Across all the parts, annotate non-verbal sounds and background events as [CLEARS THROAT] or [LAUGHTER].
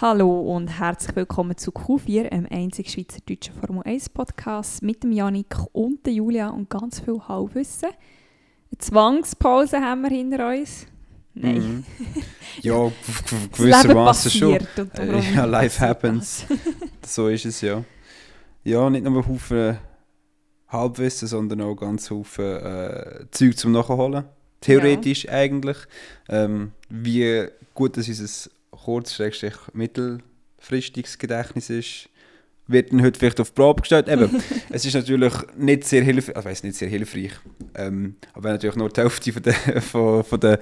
Hallo und herzlich willkommen zu Q4, einem einzigen schweizerdeutschen Formel 1 Podcast mit dem Janik und der Julia und ganz viel Halbwissen. Eine Zwangspause haben wir hinter uns. Nein. Mhm. [LAUGHS] Ja, gewissermaßen schon. Äh, Ja, life happens. so ist es ja. Ja, nicht nur ein Haufen Halbwissen, sondern auch ganz Haufen äh, Zeug zum Nachholen. Theoretisch eigentlich. Ähm, wie gut das unser kurz- mittelfristiges Gedächtnis ist, wird dann heute vielleicht auf die Probe gestellt. Eben, [LAUGHS] es ist natürlich nicht sehr hilfreich, also nicht sehr hilfreich, ähm, aber wenn natürlich nur die Hälfte von der, [LAUGHS] von, von der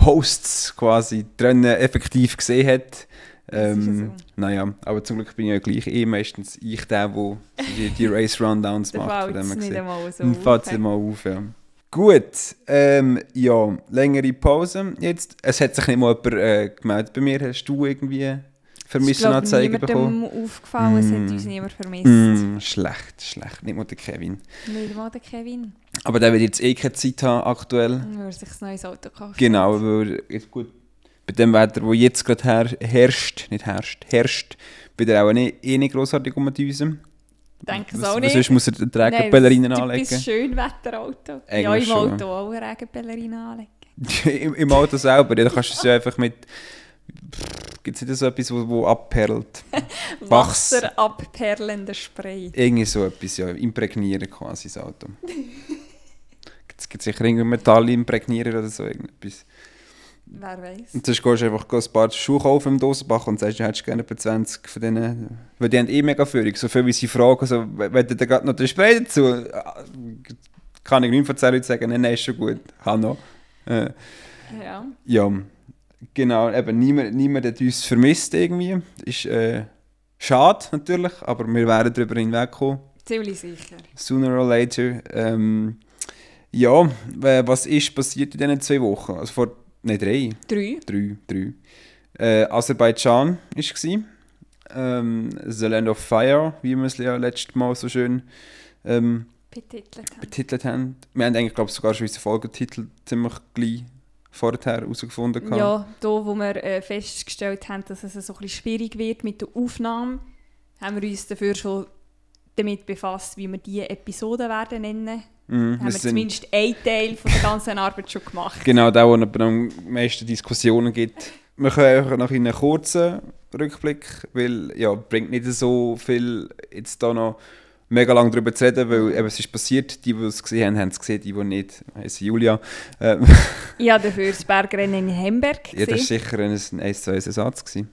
Hosts quasi die Rennen effektiv gesehen hat. Ähm, so. Naja, aber zum Glück bin ich ja gleich eh meistens ich der, der die, die [LAUGHS] Race-Rundowns Da macht. fällt Von dem es nicht einmal so Dann fällt es auf. mal auf, ja. Gut, ähm, ja, längere Pause jetzt. Es hat sich nicht mal jemand äh, gemeldet bei mir. Hast du irgendwie ist bekommen? niemandem aufgefallen, es hat Mm. uns niemand vermisst. Mm, schlecht, schlecht. Nicht mal der Kevin. Nicht mal der Kevin. Aber der wird jetzt eh keine Zeit haben aktuell. Wenn er sich ein neues Auto kauft. Genau, weil jetzt gut, bei dem Wetter, wo jetzt gerade her, herrscht, nicht herrscht, herrscht, wird er auch nicht, eh nicht grossartig umdüsen. Denke es auch nicht. Sonst muss er die Nein, Regenballerinen das anlegen. Typisch Schönwetterauto. Ja, Eigentlich im schon. Auto auch eine Regenballerine anlegen. [LAUGHS] Im, Im Auto selber, ja, da kannst du es ja einfach mit... Gibt es nicht so etwas, wo, wo abperlt? [LAUGHS] Wasser abperlender Spray. Irgendwie so etwas, ja, imprägnieren quasi das Auto. [LAUGHS] Es gibt sicher irgendwie Metall imprägnieren oder so irgendetwas. Wer weiß. Und sonst gehst du einfach ein paar Schuhe kaufen im Dosenbach und sagst, du hättest gerne etwa 20 von denen. Weil die haben eh mega Führung. So viel wie sie fragen, so, wenn du da gerade noch den Spray dazu, äh, kann ich nicht von 10 Leuten sagen, nein, nein, ist schon gut, habe noch. Äh, Ja. ja, genau, eben niemand, niemand hat uns vermisst irgendwie. Ist äh, schade natürlich, aber wir werden darüber hinwegkommen. Ziemlich sicher. Sooner or later. Ähm, ja, was ist passiert in diesen zwei Wochen? Also vor, nein, drei. Drei. Drei, drei. Äh, Aserbaidschan war ähm, The Land of Fire, wie wir es ja letztes Mal so schön ähm, Betitelt haben. betitelt haben. Wir haben eigentlich, glaube ich, sogar schon unseren Folgetitel ziemlich gleich vorher herausgefunden. Ja, da wo wir äh, festgestellt haben, dass es so ein bisschen schwierig wird mit der Aufnahme, haben wir uns dafür schon damit befasst, wie wir diese Episoden werden nennen. Mhm, Haben wir zumindest einen Teil von der ganzen Arbeit schon gemacht. Genau, da wo es am meisten Diskussionen gibt. Wir können einfach noch in einen kurzen Rückblick, weil ja, bringt nicht so viel jetzt da noch mega lange darüber zu reden, weil eben, es ist passiert, die, die es gesehen haben, haben es gesehen, die, die nicht, heißen Julia. Ähm, Ich habe dafür das Bergrennen in Hamburg ja, das war gesehen. sicher ein 1 zu 1 Ersatz. Gewesen.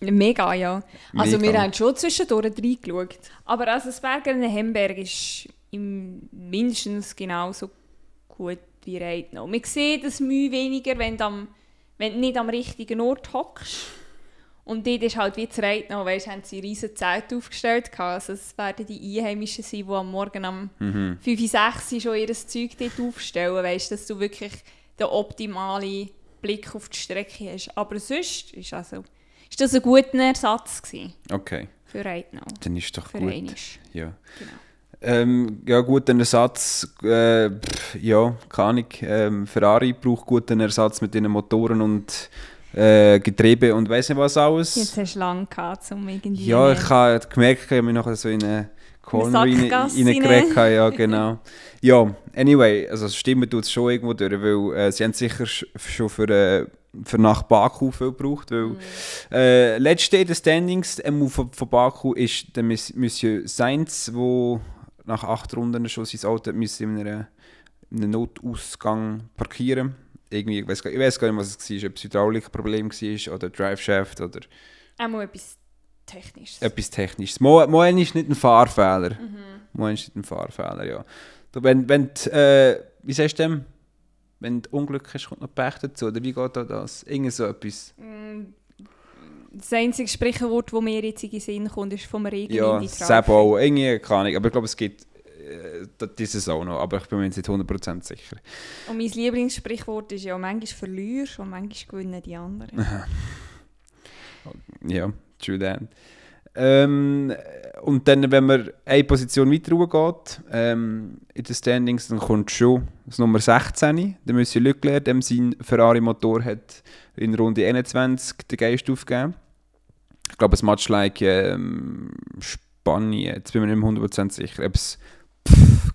Mega, ja. Also Mega. wir haben schon zwischendurch reingeschaut. Aber also das Bergrennen in Hamburg ist im mindestens genauso gut wie Reitnau. Man sieht es Mühe weniger, wenn du, am, wenn du nicht am richtigen Ort hockst. Und dort ist halt wie zu Reitnau, weißt, haben sie riesen Zelt aufgestellt. Also es werden die Einheimischen sein, die am Morgen um Mhm. 5, 6 Uhr schon ihr Zeug dort aufstellen, weißt, dass du wirklich den optimalen Blick auf die Strecke hast. Aber sonst ist, also, ist das ein guter Ersatz gewesen Okay, für Reitnau. dann ist doch Für gut. einmal. Ja. Genau. Ähm, ja, guten Ersatz. Äh, pff, ja, keine Ahnung. Ähm, Ferrari braucht guten Ersatz mit ihren Motoren und äh, Getriebe und weiß nicht was alles. Jetzt hast du lange gehabt, um irgendwie... Ja, ich habe gemerkt, ich habe mich nachher so in eine rein- Sackgasse reingeregt. habe, Ja, genau. [LAUGHS] ja, anyway, also stimmen tut es schon irgendwo durch, weil äh, sie haben sicher sch- schon für, äh, für nach Baku viel gebraucht, weil äh, letzte in den Standings ähm, von, von Baku ist der Monsieur Sainz, wo nach acht Runden schon sein Auto müssen in einem, in einem Notausgang parkieren irgendwie, ich weiß gar, gar nicht, was es war, ob es ein Hydraulikproblem war oder Driveshaft oder Einmal etwas Technisches. etwas Technisches. Mo, Mo ist nicht ein Fahrfehler. Mhm. Mo ist nicht ein Fahrfehler, ja. Wenn, wenn, die, äh, wie sagst du dem? Wenn du Unglück hast, kommt noch Pech dazu, oder wie geht da das? Irgend so etwas. Mm, Das einzige Sprichwort, das mir jetzt in den Sinn kommt, ist vom Regen Ja, in die Sebo auch, irgendwie, keine Ahnung. Aber ich glaube, es gibt äh, dieses auch noch, aber ich bin mir jetzt nicht 100% sicher. Und mein Lieblingssprichwort ist ja, manchmal verlierst und manchmal gewinnen die anderen. [LAUGHS] Ja, true that. Ähm, und dann, wenn man eine Position weiter geht, ähm, in den Standings, dann kommt schon das Nummer 16. Der Monsieur Leclerc, dem sein Ferrari-Motor hat in Runde 21 den Geist aufgegeben. Ich glaube, es much like ähm, Spanien, jetzt bin ich mir nicht mehr 100% sicher, ob es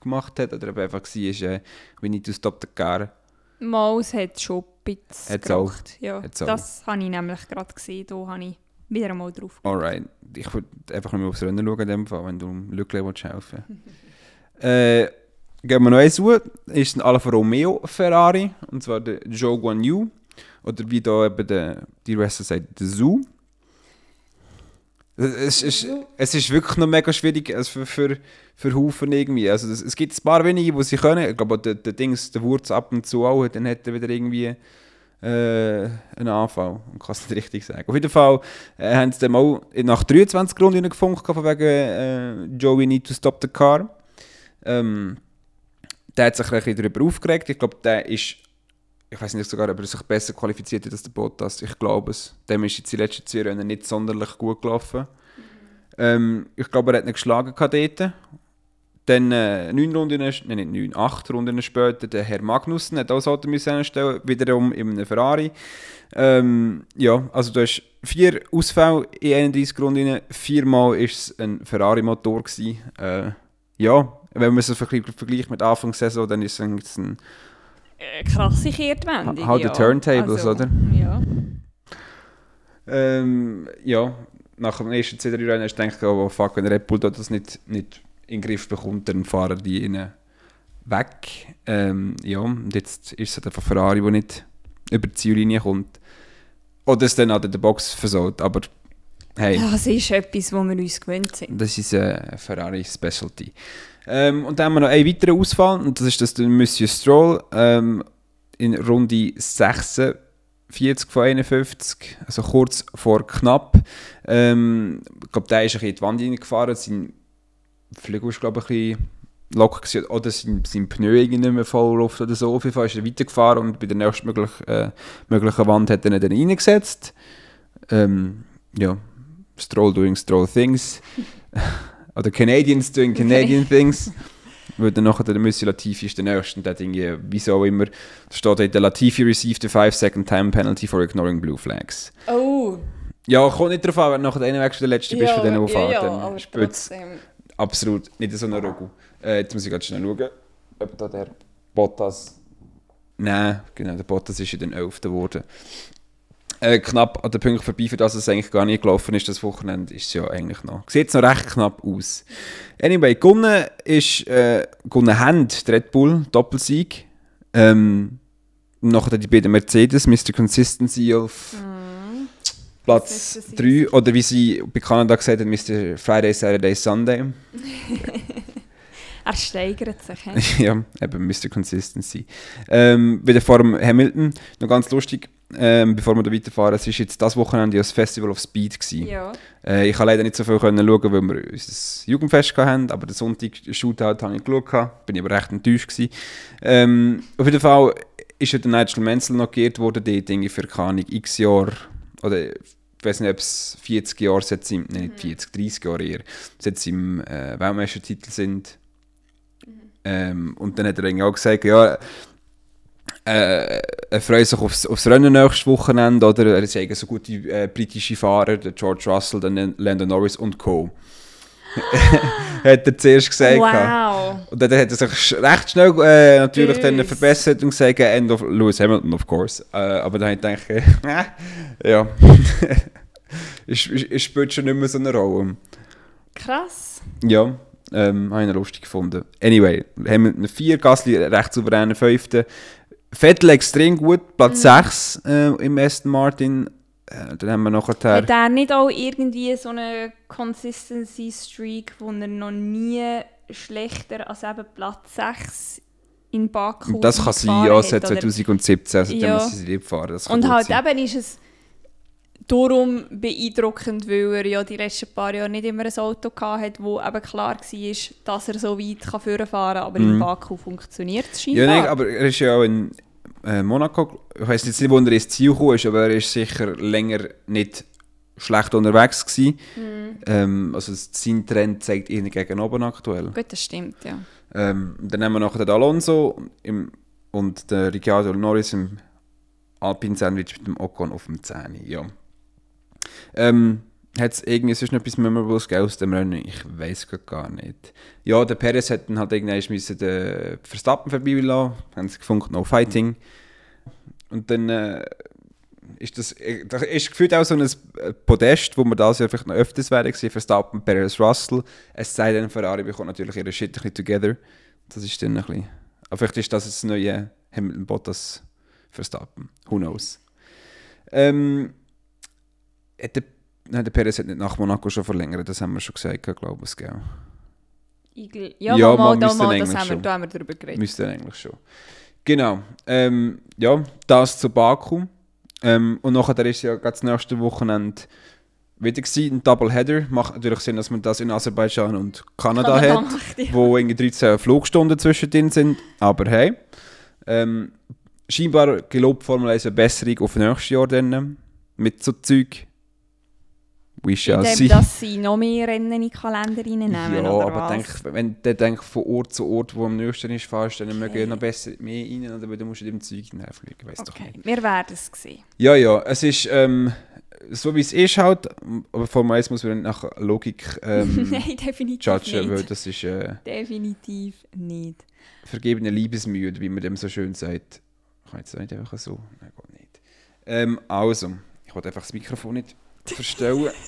gemacht hat oder ob einfach war, äh, we need to stop the car. Mal, es hat schon ein bisschen Hat's auch. Ja, auch. das habe ich nämlich gerade gesehen. Da habe ich wieder einmal drauf Alright. Ich würde einfach nur aufs Rennen schauen, in dem Fall, wenn du Lückle willst helfen [LAUGHS] äh, Gehen wir noch eins suchen, ist ein Alfa Romeo Ferrari, und zwar der Zhou Guan Yu, oder wie da eben der, die Wrestler sagt, der Zhu. Es ist, es ist wirklich noch mega schwierig also für, für, für Haufen irgendwie. Also das, es gibt ein paar wenige, die sie können. Ich glaube, der, der Dings, der Wurz ab und zu auch, dann hat er wieder irgendwie äh, einen Anfall. Und kann es nicht richtig sagen. Auf jeden Fall äh, haben sie dann mal nach 23 Runden gefunkt, von wegen äh, Joey need to stop the car. Ähm, der hat sich ein bisschen darüber aufgeregt. Ich glaube, der ist, ich weiß nicht sogar, ob er sich besser qualifiziert hat als der Bottas. Ich glaube es. Dem ist jetzt die letzten zwei Rennen nicht sonderlich gut gelaufen. Ähm, ich glaube, er hat ihn geschlagen dort. Dann äh, neun Runden, nein, nicht neun, acht Runden später, der Herr Magnussen hat auch müssen einstellen, wiederum in einem Ferrari. Ähm, ja, also du hast vier Ausfälle in 31 Runden, viermal war es ein Ferrari-Motor. Äh, ja, wenn man es vergleicht, mit Anfang der Saison, dann ist es ein Eine krasse Kehrtwendung. The ja. turntables, Also, oder? Ja. Ähm, ja, nach dem ersten zwei, drei Rennen hast du gedacht, oh fuck, wenn Red Bull da das nicht, nicht in den Griff bekommt, dann fahren die ihnen weg. Ähm, ja, und jetzt ist es einfach Ferrari, der nicht über die Ziellinie kommt. Oder es dann an der Box versaut, aber hey, Das ist etwas, wo wir uns gewöhnt sind. das ist eine Ferrari-Specialty. Ähm, und dann haben wir noch einen weiteren Ausfall, und das ist das der Monsieur Stroll ähm, in Runde 46 von 51, also kurz vor knapp. Ähm, ich glaube, der ist ein bisschen in die Wand reingefahren, sein Flügel ist glaube ich ein bisschen locker gewesen, oder sein, sein Pneu irgendwie nicht mehr voll Luft oder so. Auf jeden Fall ist er weitergefahren und bei der nächstmöglichen äh, möglichen Wand hat er ihn dann reingesetzt. Ähm, ja, Stroll doing Stroll things. [LAUGHS] Oder Canadians doing Canadian things. Weil dann nachher der Monsieur Latifi ist der Nächste und der hat irgendwie, wieso auch immer, da steht dort, der Latifi received a 5-second time penalty for ignoring blue flags. Oh, Ja, kommt nicht darauf an, wenn du nachher der Nächste der Letzte bist von denen, die fahren, ja, aber trotzdem. Absolut nicht so eine Ruggel. Äh, jetzt muss ich ganz schnell schauen, ob da der Bottas... Nein, genau, der Bottas ist in den 11. geworden. Äh, knapp an den Punkt vorbei, für das es eigentlich gar nicht gelaufen ist, das Wochenende, ist es ja eigentlich noch. Sieht noch recht knapp aus. Anyway, gewonnen ist, äh, gewonnen haben Red Bull, Doppelsieg. Ähm, nachher die beiden Mercedes, Mr. Consistency auf Platz Consistency. 3, oder wie sie bei Kanada gesagt haben, Mr. Friday, Saturday, Sunday. [LAUGHS] Er steigert sich. he? [LAUGHS] ja, eben Mr. Consistency. Ähm, wieder vor dem Hamilton, noch ganz lustig, ähm, bevor wir da weiterfahren, es war jetzt das Wochenende das Festival of Speed. Gewesen. Ja. Äh, ich konnte leider nicht so viel können schauen, weil wir unser Jugendfest hatten, aber den Sonntag Shootout habe ich geschaut, bin ich aber recht enttäuscht gewesen. Ähm, auf jeden Fall ist ja der Nigel Mansell noch geehrt worden, dort irgendwie für keine x Jahre, oder ich weiß nicht, ob es 40 Jahre seit sie, nein, nicht 40, 30 Jahre eher, seit sie im äh, Weltmeistertitel sind. Ähm, und dann hat er irgendwie auch gesagt, ja, äh, er freut sich aufs, aufs Rennen nächstes Wochenende, oder? Er sagen so gute äh, britische Fahrer, der George Russell, dann Lando Norris und Co. hat er zuerst gesagt. Wow. Und dann hat er sich recht schnell äh, natürlich dann verbessert und gesagt, End of Lewis Hamilton, of course. Äh, aber dann habe ich gedacht, äh, ja, es spielt schon nicht mehr so eine Rolle. Krass. Ja, ähm, habe ich lustig gefunden. Anyway, Hamilton 4, Gasly recht souveräne 5. Vettel extrem gut, Platz 6 äh, im Aston Martin. Äh, dann haben wir nachher... Hat er nicht auch irgendwie so eine Consistency-Streak, wo er noch nie schlechter als eben Platz 6 in Baku das kann sein, ja, seit oder? 2017, also Ja. muss sie nicht fahren. Und halt sein. eben ist es darum beeindruckend, weil er ja die letzten paar Jahre nicht immer ein Auto hatte, wo eben klar war, dass er so weit kann fahren kann, aber in Mhm. Baku funktioniert es Ja, scheinbar. nein, aber er ist ja auch in äh, Monaco, ich weiß jetzt nicht, wo er ins Ziel gekommen ist, aber er ist sicher länger nicht schlecht unterwegs gewesen. Mhm. Ähm, also sein Trend zeigt ihn gegen oben aktuell. Gut, das stimmt, ja. Ähm, dann haben wir noch den Alonso im, und den Ricciardo Norris im Alpine Sandwich mit dem Ocon auf dem 10. Ja. Ähm, hat es irgendwie sonst noch etwas Memorables aus dem Rennen? Ich weiß gar nicht. Ja, der Perez hat dann halt irgendwann müssen den Verstappen vorbeilassen. Haben sie gefunden, no fighting. Und dann äh, ist das, äh, das ist gefühlt auch so ein Podest, wo man das ja vielleicht noch öfters wäre gesehen, Verstappen, Perez, Russell. Es sei denn, Ferrari bekommt natürlich ihre Shit ein bisschen together. Das ist dann ein bisschen... Aber vielleicht ist das das neue Hamilton Bottas Verstappen. Who knows? Ähm, hat der, nein, der Perez hat nicht nach Monaco schon verlängert, das haben wir schon gesagt, glaube ich, gell? Igel. Ja, Ja, mal, mal, müsste mal, das haben wir, da haben wir drüber geredet. Müsste eigentlich schon. Genau. Ähm, ja, das zu Baku. Ähm, und nachher ist ja das nächste Wochenende wieder gewesen, ein Doubleheader. Macht natürlich Sinn, dass man das in Aserbaidschan und Kanada, Kanada hat, macht, ja. wo irgendwie 13 Flugstunden zwischendrin sind. Aber hey, ähm, scheinbar gelobt Formel 1 eine Besserung auf nächstes Jahr dann, mit so Zeug. We shall Indem, see. dass sie noch mehr Rennen in die Kalender reinnehmen, Ja, aber denk, wenn du denkst, von Ort zu Ort, wo am nächsten ist, fährst, dann mögen Okay. ja noch besser mehr rein, oder weil du musst in dem Zeug hineinfliegen, weißt doch Okay, nicht. wir werden es sehen. Ja, ja, es ist ähm, so wie es ist halt, aber vor allem muss man nach Logik ähm, [LAUGHS] Nein, definitiv judgen, weil nicht. das ist äh, Definitiv nicht. vergebene Liebesmühe, wie man dem so schön sagt. Ich kann jetzt nicht einfach so, nein, geht nicht. Ähm, also, ich wollte einfach das Mikrofon nicht verstellen. [LAUGHS]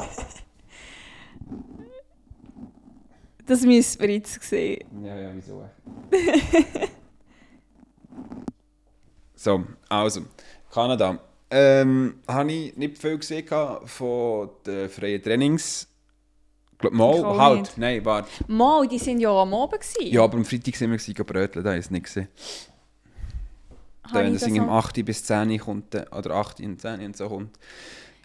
Das müssen wir jetzt sehen. Ja, ja, wieso? [LAUGHS] so, also, Kanada. Ähm, habe ich nicht viel gesehen von den freien Trainings. Mal, halt, nicht. nein, warte. Mal, die sind ja am Abend gewesen. Ja, aber am Freitag sind wir bröteln, da es nicht gesehen. Da, wenn das das um noch- 8 bis 10 kommt, oder 8 und 10 und so kommt.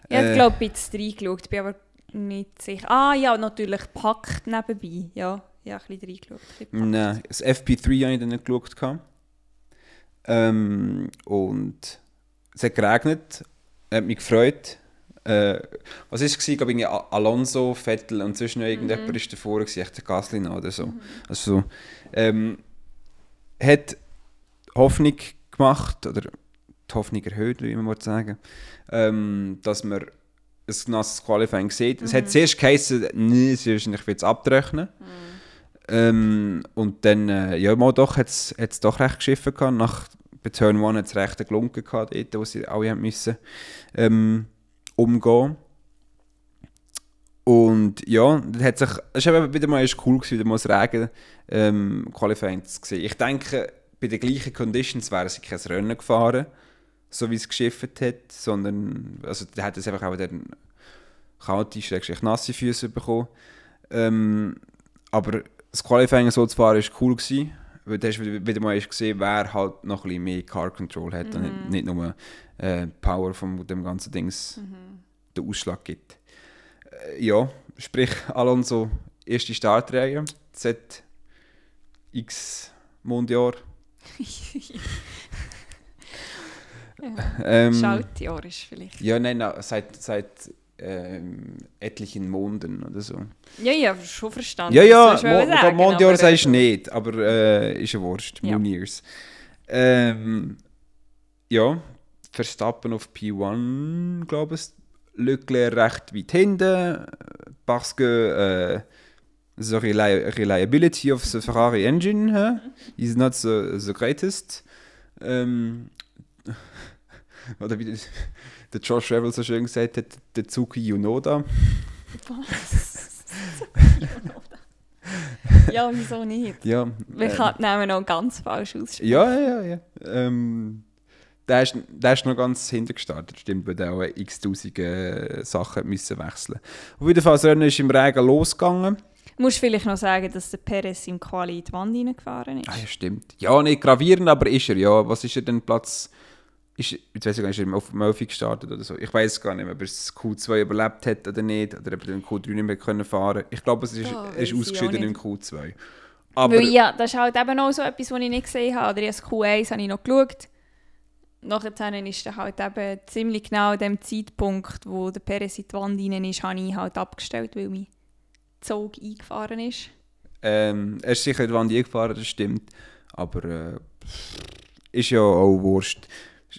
Ich habe, Äh, glaube ich, ein bisschen reingeschaut, bin aber nicht sicher. Ah ja, natürlich packt nebenbei. Ja, ein bisschen reingeschaut. ein bisschen gepackt. Nein, das FP3 habe ich dann nicht geschaut. Ähm, und es hat geregnet, hat mich gefreut. Äh, was war es? Ich glaube, Alonso, Vettel und sonst noch irgendjemand Mhm. ist davor, gewesen, echt der Gasly noch oder so. Also, ähm, hat Hoffnung gemacht, oder die Hoffnung erhöht, wie man mal sagen, ähm, dass man ein nasses Qualifying sieht. Es hat zuerst geheißen, nee, es ist wahrscheinlich jetzt abtrechnen. Ähm, und dann, äh, ja, mal doch, hat es doch recht geschiffen gehabt. Nach bei Turn 1 hat es recht gelungen gehabt, dort, wo sie alle haben müssen ähm, umgehen. Und ja, das hat sich, es war wieder mal cool gewesen, wieder mal das Regen ähm, Qualifying zu sehen. Ich denke, bei den gleichen Conditions wären sie kein Rennen gefahren, so wie es geschifft hat, sondern, also da hat es einfach auch dann kalte, schrägstrich nasse Füße bekommen. Ähm, aber das Qualifying so zu fahren war cool gewesen, weil du hast wieder, mal gesehen, wer halt noch ein bisschen mehr Car Control hat und nicht, nicht nur äh, Power von dem ganzen Dings den Ausschlag gibt. Äh, ja, sprich Alonso erste Startreihe seit x Mondjahr. [LAUGHS] ähm, Schaltjahr ist vielleicht. ja, nein, nein, seit, seit ähm, etlichen Monden oder so. Ja, ja, schon verstanden. Ja, ja, Mo sagen, Mondjahr aber, sagst du äh, nicht, aber äh, ist ja wurscht. Ja. Moon Years. Ähm, ja, Verstappen auf P1, glaube ich. Leclerc recht weit hinten. Parce que äh, the reli reliability of the Ferrari engine huh, is not the, the greatest. Ähm, [LAUGHS] oder wie der Josh Revel so schön gesagt hat, der Zuki Yunoda. Was? [LAUGHS] ja, wieso nicht? Ja, Wir ähm, können nehmen noch ganz falsch aussprechen. Ja, ja, ja. Ähm, der, ist, der ist noch ganz hinten gestartet, stimmt, weil der auch x-tausend äh, Sachen müssen wechseln Auf jeden Fall, das Rennen ist im Regen losgegangen. Du musst vielleicht noch sagen, dass der Perez im Quali in die Wand reingefahren ist. Ah, ja, stimmt. Ja, nicht gravierend, aber ist er, ja. Was ist er denn Platz? Ist, jetzt weiß ich gar nicht, ist er auf Melfi gestartet oder so. Ich weiß gar nicht mehr, ob er das Q2 überlebt hat oder nicht, oder ob er den Q3 nicht mehr können fahren Ich glaube, es ist, Ah, er ist ausgeschieden im nicht. Q2. Aber Weil ja, das ist halt eben auch so etwas, was ich nicht gesehen habe. Oder das Q1 habe ich noch geschaut. Nachher ist dann halt eben ziemlich genau an dem Zeitpunkt, wo der Perez in die Wand rein ist, habe ich halt abgestellt, weil mein Zug eingefahren ist. Ähm, er ist sicher in die Wand eingefahren, das stimmt. Aber äh, ist ja auch wurscht.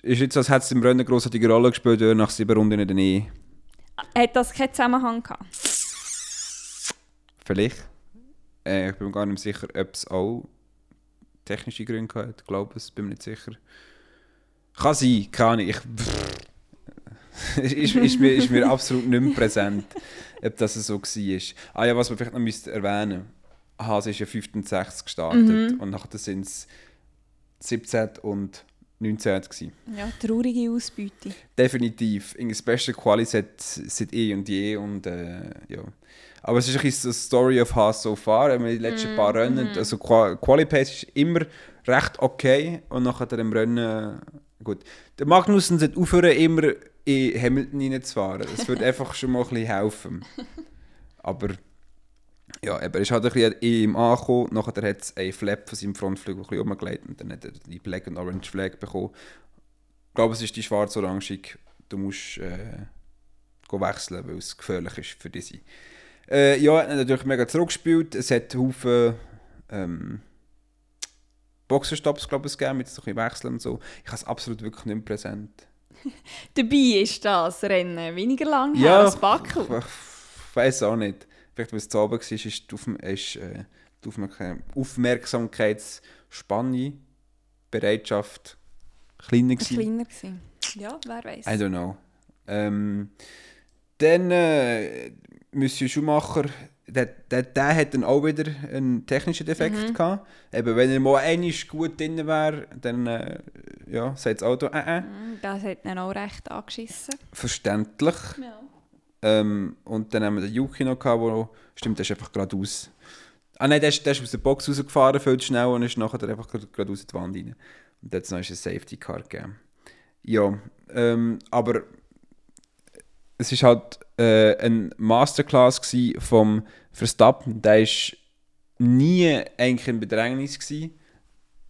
Ist jetzt, als hätte es im Rennen eine grossartige Rolle gespielt, nach sieben Runden dann eh. Hat das keinen Zusammenhang gehabt? Vielleicht. Äh, ich bin mir gar nicht sicher, ob es auch technische Gründe hat. Ich glaube es, bin mir nicht sicher. Kann sein, kann ich. [LAUGHS] ist, ist, mir, ist mir absolut nicht mehr präsent, ob das so war. Ah ja, was man vielleicht noch müsste erwähnen Hase ist ja 65 gestartet Mhm. und nachher sind es 17 und 19 gewesen. Ja, traurige Ausbeute. Definitiv. In Special Quali seit, seit eh und je und äh, ja. Aber es ist ein bisschen so Story of Haas so far. Man die letzten paar Rennen, also Qua- Quali Pace ist immer recht okay und nachher im Rennen, gut. Der Magnussen sollte aufhören, immer in Hamilton reinzufahren. Das würde [LAUGHS] einfach schon mal ein bisschen helfen. Aber ja, eben, er ist halt ein bisschen im angekommen, nachher hat es einen Flap von seinem Frontflügel ein bisschen umgelegt und dann hat er die Black and Orange Flag bekommen. Ich glaube, es ist die schwarz-orangig. Du musst äh, wechseln, weil es gefährlich ist für diese. Äh, ja, er hat natürlich mega zurückgespielt. Es hat Haufen ähm, Boxerstops, glaube ich, gegeben, mit so ein bisschen Wechseln und so. Ich habe es absolut wirklich nicht mehr präsent. [LAUGHS] Dabei ist das Rennen weniger lang her Ja, als Baku. Ich, ich weiß auch nicht. Vielleicht, weil es zu oben war, ist, die, Aufm ist, äh, die Aufmerk Aufmerksamkeitsspanne, Bereitschaft kleiner gewesen. Kleiner gewesen. Ja, wer weiß. I don't know. Ähm, dann äh, Monsieur Schumacher, der, der, der hat dann auch wieder einen technischen Defekt gehabt. Eben, wenn er mal einmal gut drin wäre, dann äh, ja, sagt das Auto, äh, äh, Mm, Das hat ihn auch recht angeschissen. verständlich. Ja. Ähm, und dann haben wir den Yuki noch gehabt, wo, stimmt, der ist einfach geradeaus. Ah nein, der ist, der ist aus der Box rausgefahren, viel schnell und ist nachher einfach gerade- geradeaus in die Wand rein. Und jetzt noch ist ein Safety Car gegeben. Ja, ähm, aber es ist halt äh, eine Masterclass vom Verstappen. Der ist nie eigentlich in Bedrängnis gsi.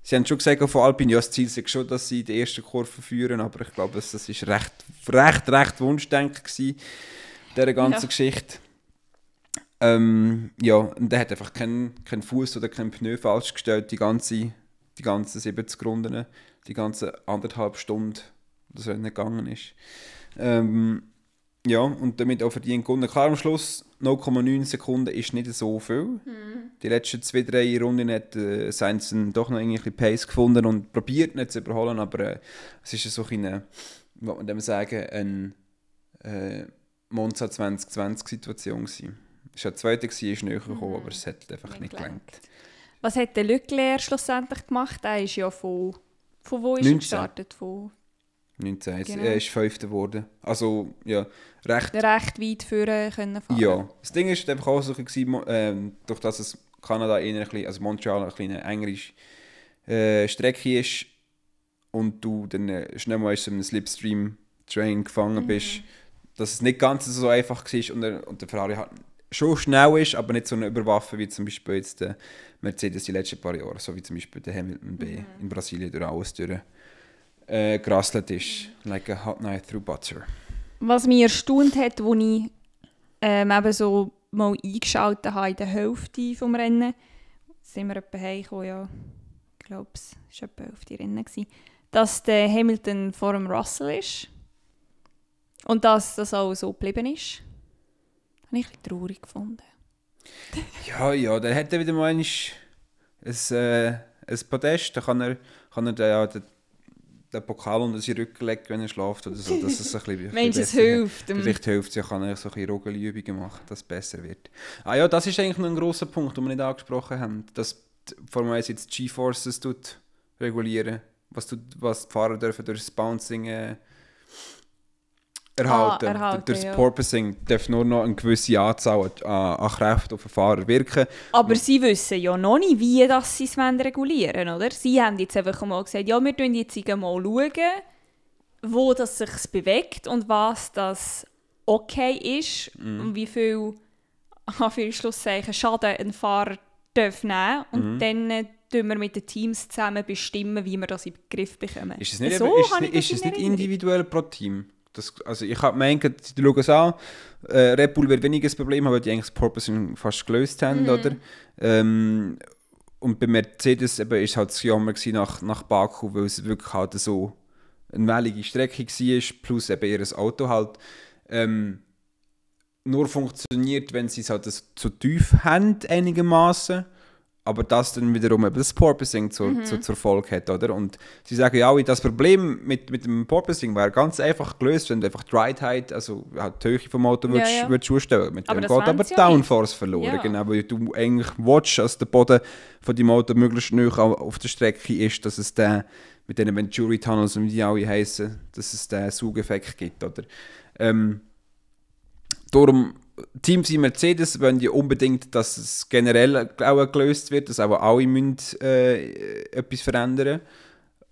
Sie haben schon gesagt von Alpine, ja, das Ziel ist schon, dass sie die erste Kurve führen, aber ich glaube, das ist recht, recht, recht Wunschdenken gsi dieser ganzen Ja. Geschichte. Ähm, ja, und der hat einfach keinen keinen Fuß oder keinen Pneu falsch gestellt, die ganze, die ganzen 70 Runden, die ganze anderthalb Stunden, das Rennen gegangen ist. Ähm, ja, und damit auch verdient gewonnen. Klar, am Schluss 0,9 Sekunden ist nicht so viel. Die letzten zwei, drei Runden hat äh, Sainz doch noch irgendwie ein Pace gefunden und probiert nicht zu überholen, aber äh, es ist so eine, was man dem sagen, eine äh, Monza 2020 Situation gewesen. Es war ja zweite, ist näher gekommen, aber es hat einfach Nicht nicht gelangt. Was hat der Leclerc schlussendlich gemacht? Er ist ja von... Von wo ist 19. er gestartet? Von 19, Genau. er ist Fünfter geworden. Also, ja, recht recht weit führen können fahren. Ja, das Ding ist einfach auch so, ähm, durch das es Kanada eher ein bisschen, also Montreal ein bisschen eine engere äh, Strecke ist und du dann äh, schnell mal in so einem Slipstream-Train gefangen bist, dass es nicht ganz so einfach war und der, und der Ferrari halt schon schnell ist, aber nicht so eine Überwaffe wie zum Beispiel jetzt der Mercedes die letzten paar Jahre, so wie zum Beispiel der Hamilton B in Brasilien durch alles durch äh, gerasselt ist, like a hot knife through butter. Was mich erstaunt hat, als ich ähm, eben so mal eingeschaltet habe in der Hälfte des Rennen, sind wir etwa heimgekommen, ja, ich glaube, es war etwa auf die Rennen, gewesen, dass der Hamilton vor dem Russell ist und dass das auch so geblieben ist. Habe ich ein bisschen traurig gefunden. [LAUGHS] Ja, ja, dann hat er wieder mal ein, äh, ein Podest, dann kann er, kann er den, ja, den, den Pokal unter seinen Rücken legen, wenn er schläft oder so, dass es ein bisschen, du, es hilft? Vielleicht hilft es ja, kann er so ein bisschen Rugelübungen machen, dass es besser wird. Ah ja, das ist eigentlich noch ein grosser Punkt, den wir nicht angesprochen haben, dass Formel 1 jetzt G-Forces regulieren, was, tut, was die Fahrer dürfen durch das Bouncing äh, erhalten. Ah, erhalten, durch das ja. Porpoising darf nur noch eine gewisse Anzahl an, an Kräften auf den Fahrer wirken. Aber sie wissen ja noch nicht, wie das sie es regulieren oder? Sie haben jetzt einfach mal gesagt, ja, wir schauen jetzt mal, schauen, wo das sich bewegt und was das okay ist und wie viel [LAUGHS] Anführungszeichen Schaden ein Fahrer darf nehmen und dann äh, tun wir mit den Teams zusammen bestimmen, wie wir das in den Griff bekommen. Ist es nicht, so eben- ist, ist es nicht individuell pro Team? Das, also ich habe gemeint, die schauen es an, äh, Red Bull wird weniger das Problem haben, weil die eigentlich das Porpoising fast gelöst haben, Mhm. oder? Ähm, und bei Mercedes eben ist halt das Jammer nach, nach Baku, weil es wirklich halt so eine wellige Strecke war, plus eben ihr Auto halt. Ähm, nur funktioniert, wenn sie es halt zu tief haben, einigermaßen aber das dann wiederum eben das Porpoising zur, mhm. zur, zur Folge hat, oder? Und sie sagen ja auch, das Problem mit, mit dem Porpoising wäre ganz einfach gelöst, wenn du einfach die Ride also halt die Höhe vom Auto ja, würdest, ja. würdest ausstellen. Mit aber dem geht aber Downforce ja verloren, ja. genau, weil du eigentlich willst, dass der Boden von deinem Auto möglichst nah auf der Strecke ist, dass es den, mit den Venturi Tunnels, wie die alle heißen, dass es den Saugeffekt gibt, oder? Ähm, darum Teams wie Mercedes wollen ja unbedingt, dass es generell auch gelöst wird, dass auch alle müssen, äh, etwas verändern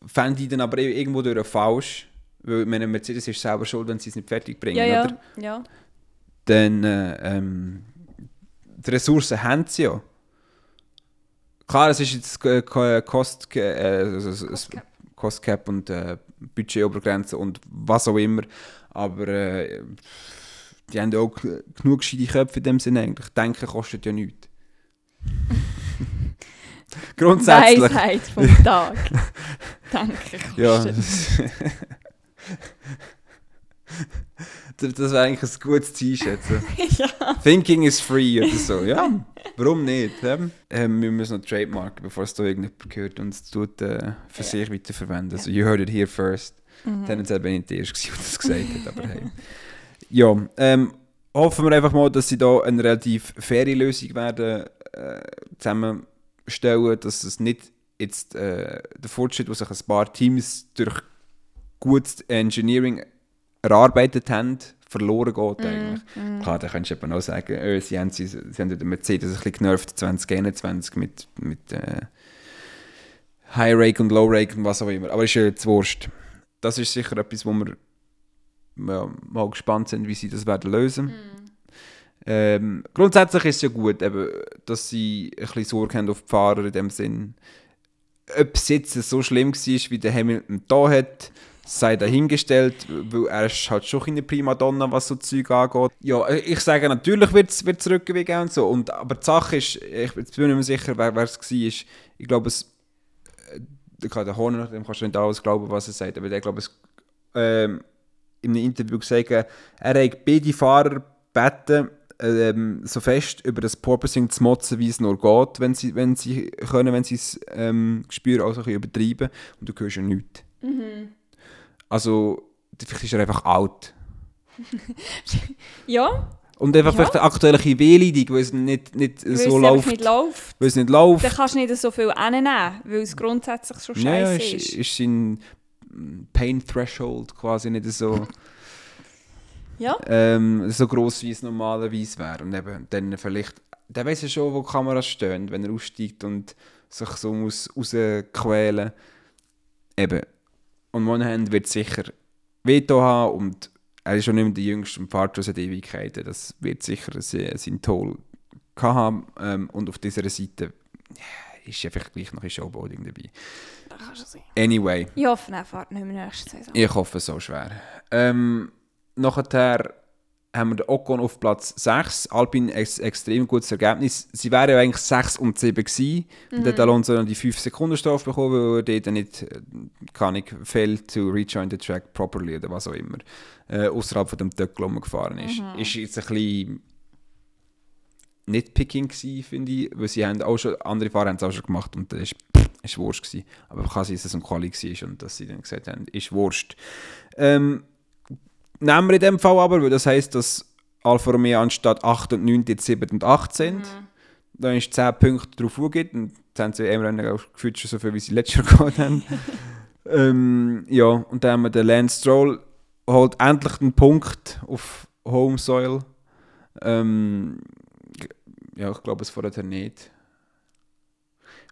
Fände ich dann aber irgendwo durch falsch, weil meine Mercedes ist selber schuld, wenn sie es nicht fertig bringen, ja, oder? Ja, ja. Dann, äh, ähm, die Ressourcen haben sie ja. Klar, es ist jetzt Cost, äh, also Cost, Cap. Cost Cap und äh, Budgetobergrenze und was auch immer, aber äh, die haben auch genug gescheite Köpfe in dem Sinne eigentlich. Denken kostet ja nichts. Grundsätzlich. Weisheit vom Tag. Denken kostet ja. das wäre eigentlich ein gutes T-Shirt. [LAUGHS] Ja. Thinking is free oder so. Ja, warum nicht? Ähm, wir müssen noch trademarken, bevor es da irgendjemand gehört und es tut äh, für sich weiterverwenden. Also, you heard it here first. Mhm. Tendenziell bin ich der Erste, der das gesagt hat, aber hey. Ja, ähm, hoffen wir einfach mal, dass sie da eine relativ faire Lösung werden äh, zusammenstellen, dass es nicht jetzt äh, der Fortschritt, den sich ein paar Teams durch gutes Engineering erarbeitet haben, verloren geht eigentlich. Mm, Klar, da könntest du eben auch sagen, äh, sie haben, sie, sie haben den Mercedes ein bisschen genervt 2021 mit, mit äh, High Rake und Low Rake und was auch immer. Aber ist ja jetzt Wurst. Das ist sicher etwas, wo wir ja, mal gespannt sind, wie sie das werden lösen. Mm. Ähm, grundsätzlich ist es ja gut, eben, dass sie ein bisschen Sorge haben auf die Fahrer in dem Sinn. Ob es jetzt so schlimm war, wie der Hamilton da hat, sei dahingestellt, weil er ist halt schon eine Primadonna, was so Zeug angeht. Ja, ich sage natürlich wird es Rückenweg geben und so, und, aber die Sache ist, ich bin mir nicht mehr sicher, wer es war, ich glaube es, äh, der Horner, dem kannst du nicht alles glauben, was er sagt, aber ich glaube es, ähm, in einem Interview gesagt, er hat beide Fahrer gebeten, ähm, so fest über das Porpoising zu motzen, wie es nur geht, wenn sie, wenn sie können, wenn sie es ähm, spüren, also ein bisschen übertreiben. Und du hörst ja nichts. Mhm. Also, vielleicht ist er einfach alt. [LAUGHS] ja. Und einfach ja. vielleicht eine aktuelle Wehleidung, weil es nicht, nicht weil so läuft. Nicht läuft. Weil es nicht läuft. Dann kannst du nicht so viel annehmen, weil es grundsätzlich schon scheiße ja, ist. ist. ist sein Pain Threshold quasi nicht so, [LAUGHS] ja. ähm, so groß wie es normalerweise wäre. Und eben dann vielleicht, der weiß ja schon, wo die Kameras stehen, wenn er aussteigt und sich so muss rausquälen. Eben. Und Monhand wird sicher Veto haben und er ist schon nicht mehr der Jüngste und fährt schon seit Ewigkeiten. Das wird sicher sein Toll haben. Ähm, und auf dieser Seite ist ja vielleicht gleich noch ein Showboarding dabei. Das kann schon sein. Anyway. Ich hoffe, er fährt nicht mehr nächste Saison. Ich hoffe so schwer. Ähm, nachher haben wir den Ocon auf Platz 6. Alpine ein extrem gutes Ergebnis. Sie wären ja eigentlich 6 und 7 gewesen. Mhm. Und hat Alonso dann die 5 Sekunden Strafe bekommen, weil er dort nicht, äh, kann ich, failed to rejoin the track properly oder was auch immer, äh, außerhalb von dem Töckel gefahren ist. Mhm. Ist jetzt ein bisschen nitpicking gewesen, finde ich, weil sie haben auch schon, andere Fahrer haben es auch schon gemacht und das ist, ist Wurst gewesen. Aber kann sein, dass es ein Quali war und dass sie dann gesagt haben, ist Wurst. Ähm, nehmen wir in dem Fall aber, weil das heisst, dass Alfa Romeo anstatt 8 und 9 jetzt 7 und 8 sind. Mhm. Dann ist 10 Punkte drauf angeht und jetzt haben sie im Rennen auch gefühlt schon so viel, wie sie letztes Jahr [LAUGHS] gehabt haben. [LAUGHS] ähm, ja, und dann haben wir den Lance Stroll, holt endlich einen Punkt auf Home Soil. Ähm, ja, ich glaube es vorher nicht.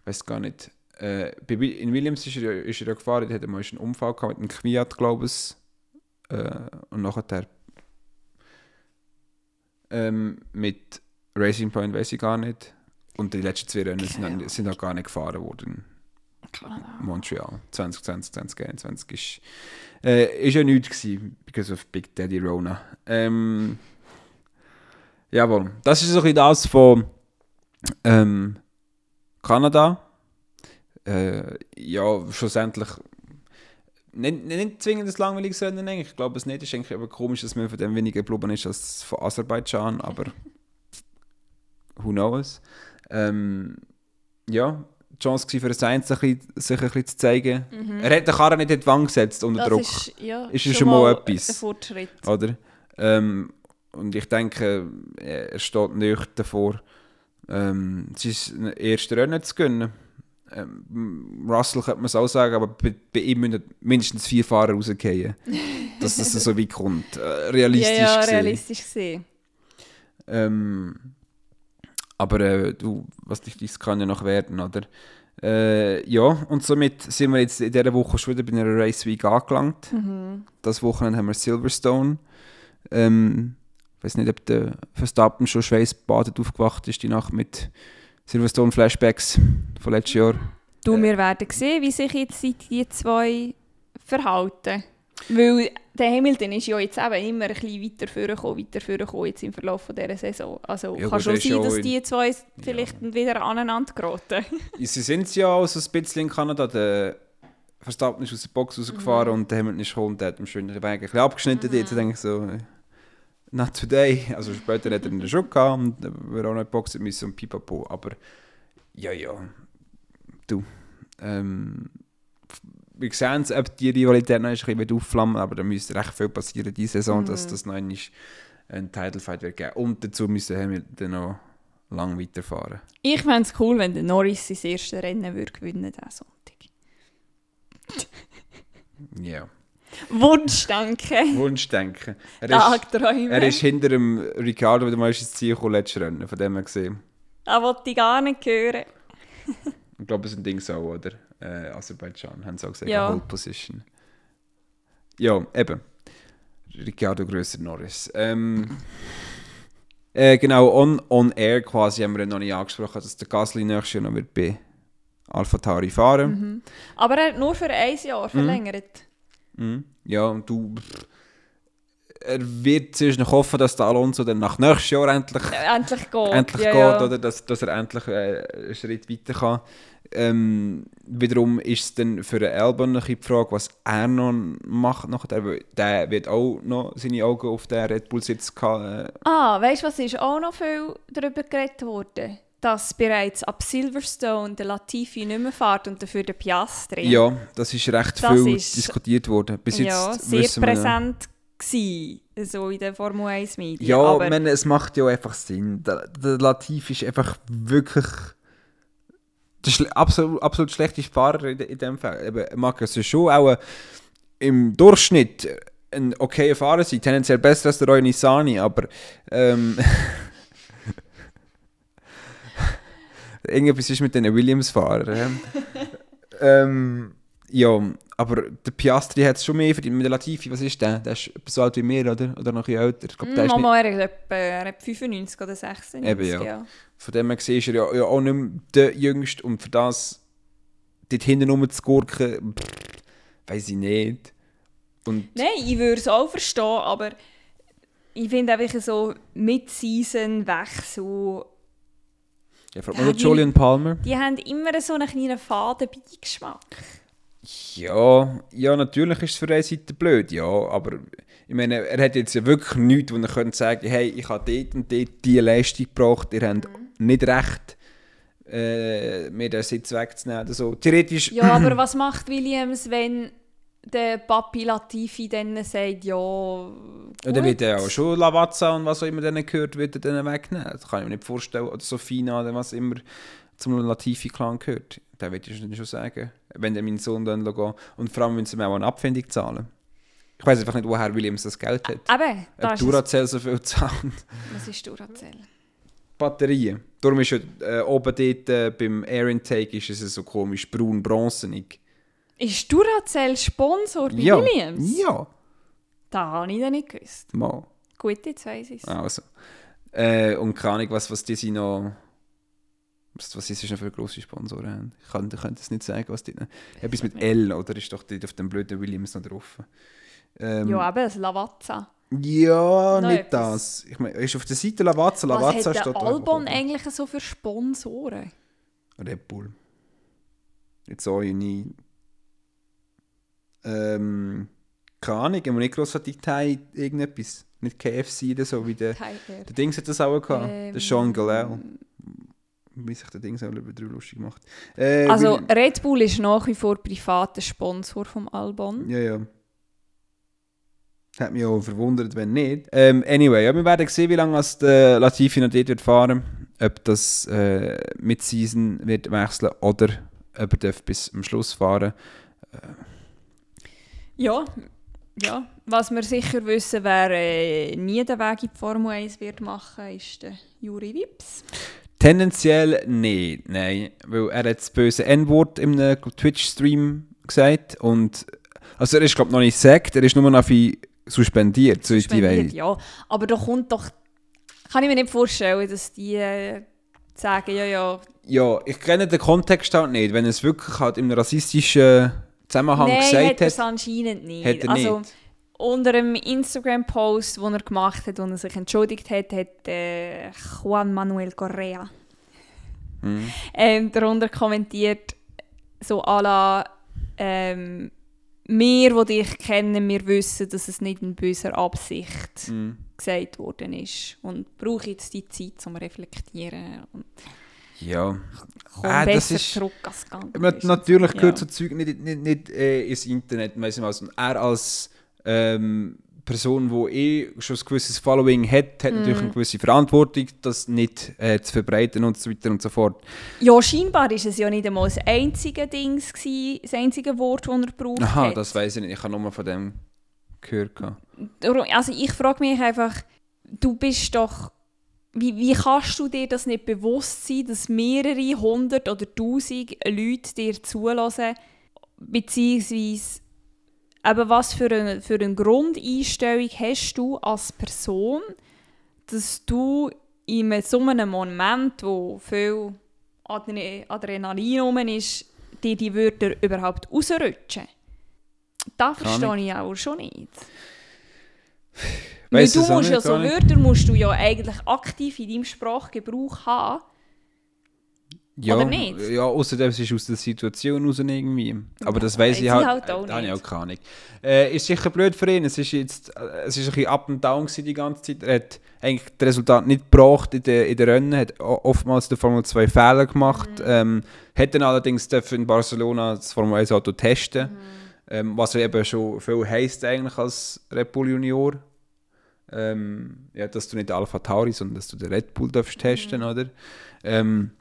Ich weiß gar nicht. Äh, in Williams ist er, ist er ja gefahren, da hat er mal einen Unfall gehabt mit einem Kviat, glaube ich. Äh, und nachher ähm, mit Racing Point weiß ich gar nicht. Und die letzten zwei Rennen sind, sind auch gar nicht gefahren worden. Kanada. Montreal 2020, 2021 ist, äh, ist ja nichts gewesen, because of Big Daddy Rona. Ähm, Jawohl. Das ist so ein das von ähm, Kanada. Äh, ja, schlussendlich nicht, nicht zwingend ein langweiliges Rennen eigentlich. Ich glaube es nicht. Es ist eigentlich aber komisch, dass man von dem weniger geblieben ist als von Aserbaidschan, aber who knows. Ähm, ja, die Chance für Sainz, ein bisschen, sich ein bisschen zu zeigen. Er hat den Karren nicht in die Wand gesetzt unter Das Druck, ist, ja, Ist ja schon mal etwas. ein Fortschritt. oder? Ähm, und ich denke, er steht nicht davor, ähm, sein erstes Rennen zu gönnen. Ähm, Russell könnte man es auch sagen, aber bei, bei ihm müssen mindestens vier Fahrer rausgehen, [LAUGHS] dass es so weit kommt. Äh, realistisch ja, ja, gesehen. realistisch gesehen. Ähm, aber äh, du, was dich dies kann ja noch werden, oder? Äh, ja, und somit sind wir jetzt in dieser Woche schon wieder bei einer Race Week angelangt. Mhm. Das Wochenende haben wir Silverstone. Ähm, ich weiß nicht, ob der Verstappen schon schweißbadet aufgewacht ist, die Nacht mit Silverstone Flashbacks von letztes Jahr. Du, Äh. wir werden sehen, wie sich jetzt die zwei verhalten. Weil der Hamilton ist ja jetzt eben immer ein bisschen weiter vorgekommen, weiter vorgekommen jetzt im Verlauf von dieser Saison. Also Ja, kann schon sein, ja dass die zwei vielleicht wieder aneinander geraten. [LAUGHS] Sie sind ja auch so ein bisschen in Kanada. Der Verstappen ist aus der Box rausgefahren und der Hamilton ist und der hat ihm schön den Weg ein bisschen abgeschnitten. Dort. Da denke ich so, äh, not today. Also später hat er ihn schon gehabt und wir auch noch in die Box müssen und pipapo. Aber ja, ja, du. Ähm, wir sehen es, ob die Rivalität noch ein bisschen wird aufflammen aber da müsste recht viel passieren diese Saison, dass das noch einmal ein Titelfight wird geben. Und dazu müssen Hamilton noch lang weiterfahren. Ich fände es cool, wenn der Norris sein erstes Rennen würde gewinnen diesen Sonntag. Ja. Wunschdenken. Wunschdenken. Er ist, Tagträume. er ist hinter dem Ricciardo wieder mal ins Ziel gekommen, letztes Rennen, von dem her gesehen. Das wollte ich gar nicht hören. [LAUGHS] Ich glaube, es sind Ding so, oder? Äh, Aserbaidschan, haben sie auch gesagt, Ja. Hold Position. Ja, eben. Ricciardo grösser Norris. Ähm, [LAUGHS] äh, genau, on, on air quasi haben wir noch nicht angesprochen, dass der Gasly nächstes Jahr noch wird bei Alpha Tauri fahren Mhm. Aber er hat nur für ein Jahr verlängert. Mhm. Ja, und du. Er wird zuerst noch hoffen, dass der Alonso dann nach nächstes Jahr endlich Äh, Endlich geht. endlich ja, geht, ja. oder dass, dass er endlich äh, einen Schritt weiter kann. Ähm, wiederum ist es dann für den Albon ein die Frage, was er noch macht. Nachher. Der wird auch noch seine Augen auf den Red Bull Sitz. Äh, Ah, weißt du, was ist auch noch viel darüber geredet worden? Dass bereits ab Silverstone der Latifi nicht mehr fährt und dafür der Piastri. ja, das ist recht Das viel ist- diskutiert worden. Bis jetzt ja sehr präsent gsi so in den Formel 1 Medien. Ja, aber ich meine, es macht ja auch einfach Sinn. Der, der Latif ist einfach wirklich der absolut, absolut schlechteste Fahrer in, in dem Fall. Eben, mag also schon auch äh, im Durchschnitt ein okayer Fahrer sein, tendenziell besser als der Roy Nissani, aber ähm, [LAUGHS] irgendetwas ist mit den Williams-Fahrern. [LAUGHS] ähm. ja, aber der Piastri hat es schon mehr verdient. Mit der Latifi, was ist der? Der ist so alt wie mir, oder? Oder noch ein bisschen älter. Ich glaub, der ist nicht- Mama, er hat, etwa, er hat 95 oder 96. Eben, ja. Von dem her ist er ja, ja auch nicht mehr der Jüngste und für das dort hinten rum zu gurken, weiß ich nicht. Und Nein, ich würde es auch verstehen, aber ich finde einfach so Mid-Season-Wechsel, ja, noch wie- Julian Palmer? die haben immer so einen kleinen faden Beigeschmack. Ja, ja, natürlich ist es für eine Seite blöd, ja, aber ich meine, er hat jetzt ja wirklich nichts, wo er könnte sagen, hey, ich habe dort und dort diese Leistung gebracht, ihr habt nicht recht, äh, mir den Sitz wegzunehmen oder so. Theoretisch, Ja, aber [CLEARS THROAT] was macht Williams, wenn der Papi Latifi dann sagt, ja, gut. Dann wird er auch schon Lavazza und was auch immer dann gehört, wird er dann wegnehmen. Das kann ich mir nicht vorstellen. Oder Sofina oder was immer zum Latifi-Clan gehört. Da würde ich schon sagen, wenn der mein Sohn dann gehen Und vor allem, wenn sie mir auch eine Abfindung zahlen. Ich weiß einfach nicht, woher Williams das Geld hat. Eben, da Ob Duracell so viel zahlen. was ist Duracell? Batterien. Darum ist ja äh, oben dort äh, beim Air Intake ist es so komisch braun-bronzenig. Ist Duracell Sponsor bei Ja. Williams? Ja. Das habe ich dann nicht gewusst. Mal. Gut, jetzt weiss ich es. Also. Äh, und keine Ahnung, was, was die sind noch. Was, was ist das noch für grosse Sponsoren haben? Ich kann, ich könnte es nicht sagen, was die. Etwas mit L, oder? Ist doch dort auf dem blöden Williams noch drauf. Ähm, Ja, eben, das Lavazza. ja, Noch nicht etwas. das. Ich meine, ist auf der Seite Lavazza. Was Lavazza hat steht da Albon eigentlich so für Sponsoren? Red Bull. Jetzt so nie. Ähm, keine Ahnung, immer nicht grossartig Thai irgendetwas. Nicht KFC oder so, wie der, der Dings hat das auch gehabt. der Ähm, Sean Galel. Wie sich der Dings auch über drüber lustig macht. Äh, Also Red Bull ist nach wie vor privater Sponsor vom Albon. Ja, ja. Hat mich auch verwundert, wenn nicht. Ähm, anyway, ja, wir werden sehen, wie lange als der Latifi noch dort wird fahren Ob das äh, mit Season wird wechseln oder ob er darf bis zum Schluss fahren Ja, ja. Was wir sicher wissen, wer äh, nie den Weg in die Formel 1 wird machen, ist der Juri Wips. Tendenziell nicht, nein. Weil er hat das böse N-Wort im Twitch-Stream gesagt. Und, also er ist glaube ich noch nicht gesagt, er ist nur noch suspendiert, so ist die Spendiert, Welt. Ja, aber da kommt doch... Kann ich mir nicht vorstellen, dass die äh, sagen, ja, ja... Ja, ich kenne den Kontext halt nicht. Wenn es wirklich halt einem rassistischen Zusammenhang Nein, gesagt hat es hat, anscheinend nicht. hat er also, nicht. unter einem Instagram-Post, den er gemacht hat, wo er sich entschuldigt hat, hat äh, Juan Manuel Correa Mhm. ähm, darunter kommentiert, so à la, ähm, wir, die dich kennen, wir wissen, dass es nicht in böser Absicht Mhm. gesagt worden ist. Und brauche jetzt die Zeit zum Reflektieren und Ja. komme Ah, das ist- zurück als ist. natürlich gehört Ja. so Zeug nicht, nicht, nicht äh, ins Internet. Weiss ich was. Und er als ähm, Person, die eh schon ein gewisses Following hat, hat natürlich Mhm. eine gewisse Verantwortung, das nicht äh, zu verbreiten und so weiter und so fort. Ja, scheinbar war es ja nicht einmal das einzige Dings, gewesen, das einzige Wort, das er gebraucht Aha, hat. das weiß ich nicht. Ich habe nur von dem gehört. Also ich frage mich einfach, du bist doch... Wie, wie kannst du dir das nicht bewusst sein, dass mehrere hundert oder tausend Leute dir zulassen, beziehungsweise eben was für eine, für eine Grundeinstellung hast du als Person, dass du in so einem Moment, wo viel Adre- Adrenalin rum ist, dir die Wörter überhaupt rausrutschen? Das verstehe ich auch schon nicht. Weil du es musst ja so. Wörter musst du ja eigentlich aktiv in deinem Sprachgebrauch haben. Ja, Oder nicht? Ja, außerdem es ist aus der Situation raus irgendwie. Aber das weiß ich halt, halt auch ich nicht. auch keine Ahnung. Äh, ist sicher blöd für ihn. Es ist jetzt äh, es ist ein bisschen up and down die ganze Zeit. Er hat eigentlich das Resultat nicht gebracht in den in der Rennen, hat oftmals der Formel 2 Fehler gemacht. Mhm. Ähm, hat dann allerdings in Barcelona das Formel 1 Auto testen, Mhm. ähm, was er eben schon viel heisst eigentlich als Red Bull Junior. Ähm, ja, dass du nicht Alpha Tauri, sondern dass du den Red Bull darfst Mhm. testen, oder? Ähm,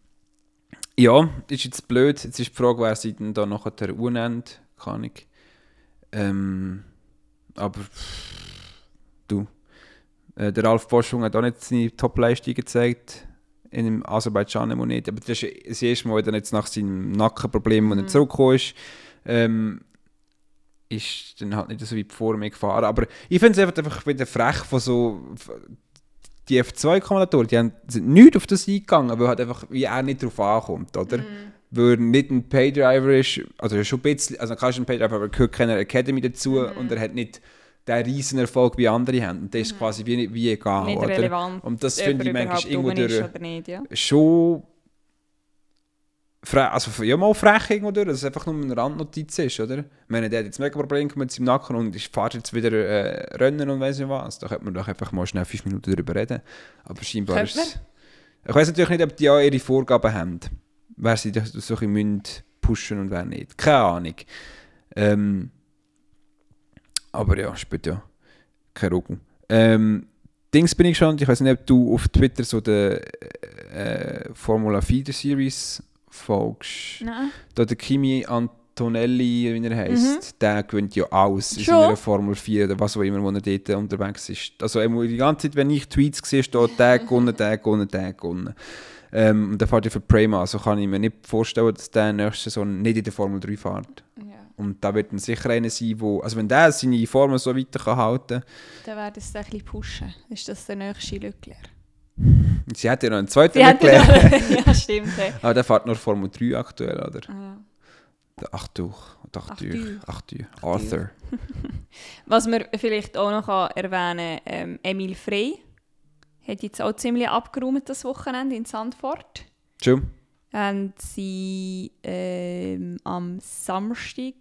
ja, ist jetzt blöd. Jetzt ist die Frage, wer sie denn da nachher unnennt. Keine Ahnung. Ähm, aber du. Äh, der Ralf Boschung hat auch nicht seine Top-Leistung gezeigt. In dem Aserbaidschan immer nicht. Aber das ist das erste Mal, wenn er jetzt nach seinem Nackenproblem, wenn er Mhm. zurückgekommen ist, ähm, ist dann halt nicht so weit vor mir gefahren. Aber ich finde es einfach, wieder frech von so die F2-Kommentatoren, die haben, sind nicht auf das eingegangen, weil halt einfach wie er nicht drauf ankommt, oder? Weil er nicht ein Paydriver ist, also schon ein bisschen, also kannst du einen Paydriver, aber er gehört keiner Academy dazu Mhm. und er hat nicht den riesen Erfolg wie andere haben. Und das ist quasi wie, wie egal, nicht oder? relevant, Und das finde ich manchmal irgendwo durch, ja. schon also ja mal frech irgendwo durch, dass es einfach nur eine Randnotiz ist, oder? Ich meine, der hat jetzt mega Probleme mit seinem Nacken und ist fährt jetzt wieder äh, Rennen und weiss nicht was. Da könnte man doch einfach mal schnell fünf Minuten darüber reden. Aber scheinbar Könnte ist es... Ich weiß natürlich nicht, ob die auch ihre Vorgaben haben. Wer sie das so ein bisschen pushen und wer nicht. Keine Ahnung. Ähm, aber ja, spielt ja keine Rolle. Ähm, Dings bin ich schon, ich weiß nicht, ob du auf Twitter so der äh, Formula Feeder Series folgst. Nein. Da der Kimi Antonelli, wie er heisst, der gewinnt ja alles in seiner Formel 4 oder was auch immer, wo er dort unterwegs ist. Also die ganze Zeit, wenn ich Tweets sehe, steht der gewonnen, der gewonnen, der gewonnen. Ähm, und der fährt ja für Prema, also kann ich mir nicht vorstellen, dass der nächste Saison nicht in der Formel 3 fährt. Ja. Und da wird dann sicher einer sein, wo, also wenn der seine Formel so weiter kann halten Dann werden sie ein bisschen pushen. Ist das der nächste Leclerc? Sie hat ja noch einen zweiten Leclerc, [LAUGHS] ja, stimmt. ja. aber der fährt nur Formel 3 aktuell, oder? Ja. Der Arthur, der Arthur, Arthur. [LAUGHS] Was wir vielleicht auch noch kann erwähnen ähm, Emil Frey hat jetzt auch ziemlich abgeräumt das Wochenende in Sandford. Schon? Und sie ähm, am Samstag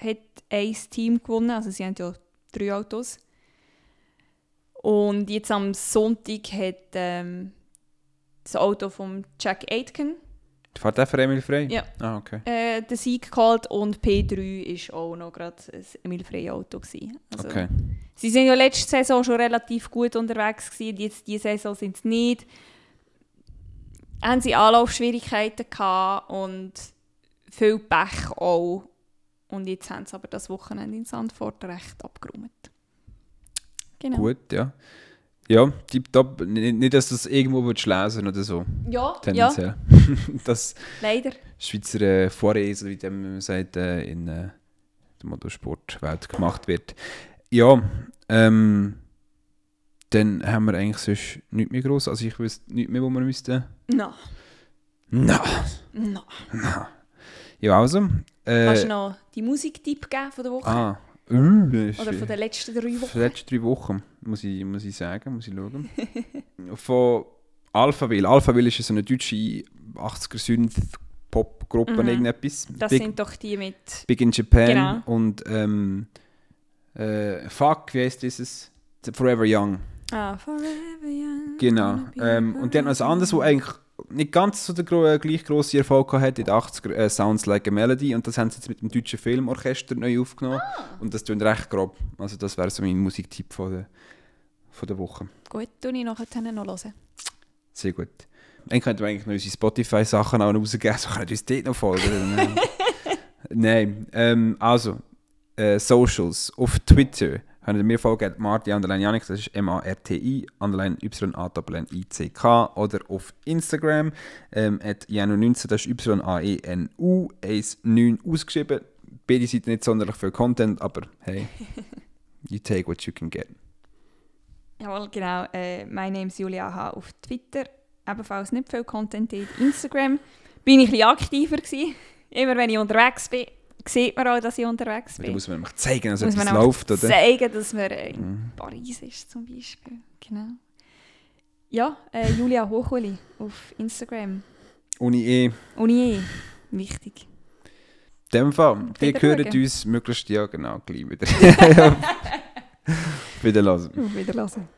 hat ein Team gewonnen, also sie haben ja drei Autos. Und jetzt am Sonntag hat ähm, das Auto von Jack Aitken Fährt der für Emil frei? Ja. Ah, okay. äh, den Sieg geholt und P3 ist auch noch gerade ein Emil Auto gewesen. Also, okay. Sie sind ja letzte Saison schon relativ gut unterwegs gewesen, jetzt diese Saison sind sie nicht. Haben sie Anlaufschwierigkeiten gehabt und viel Pech auch. Und jetzt haben sie aber das Wochenende in Sandford recht abgeräumt. Genau. Gut, ja. Ja, tipptopp. Nicht, nicht, dass das irgendwo willst lesen oder so. Ja, ja, Tendenziell. [LAUGHS] das leider. Schweizer äh, Vorreise, wie man sagt, äh, in äh, der Motorsportwelt gemacht wird. Ja, ähm, dann haben wir eigentlich sonst nichts mehr groß. Also ich wüsste nichts mehr, wo wir müssten. Na, No. na. Ja, also. Äh, Kannst du noch die Musiktipp geben von der Woche? ah, Oder von den letzten drei Wochen? die letzten drei Wochen, muss ich, muss ich sagen, muss ich schauen. [LAUGHS] Von Alphaville. Alphaville ist so eine deutsche 80er Synth-Pop-Gruppe, Mhm. irgendetwas. Das Big, sind doch die mit... Big in Japan Genau. und ähm, äh, Fuck, wie heißt dieses? Forever Young. Ah, Forever Young. Genau. Ähm, und dann noch ein anderes, wo eigentlich nicht ganz so den äh, gleich grossen Erfolg gehabt in den 80er, äh, Sounds Like a Melody. Und das haben sie jetzt mit dem deutschen Filmorchester neu aufgenommen. Und das tut recht grob. Also das wäre so mein Musiktipp von der, von der Woche. Gut, tue ich nachher noch hören. Sehr gut. Dann könnten wir eigentlich noch unsere Spotify-Sachen auch noch rausgeben, so können wir uns dort noch folgen. Nein. [LAUGHS] Nein, ähm, also, äh, Socials. Auf Twitter könnt ihr mir folgen, Marti underline Janik, das ist M-A-R-T-I, underline Y-A-I-C-K. Oder auf Instagram, ähm, at Janu19, das ist Y-A-E-N-U, 19 ausgeschrieben. Beide Seiten nicht sonderlich viel Content, aber hey, [LAUGHS] you take what you can get. Jawohl, genau. Äh, mein Name ist Julia H. auf Twitter. Ebenfalls nicht viel Content dort. Instagram bin ich ein bisschen aktiver gewesen. Immer wenn ich unterwegs bin, sieht man auch, dass ich unterwegs Da bin. muss man nämlich zeigen, dass Muss etwas läuft, oder? zeigen, dass man in Mhm. Paris ist, zum Beispiel. Genau. Ja, äh, Julia Hochuli auf Instagram. Uni E. Uni E. Wichtig. In dem Fall, die Wieder hören schauen. uns möglichst ja genau gleich wieder. [LAUGHS] Wieder lassen. Auf Wiedersehen.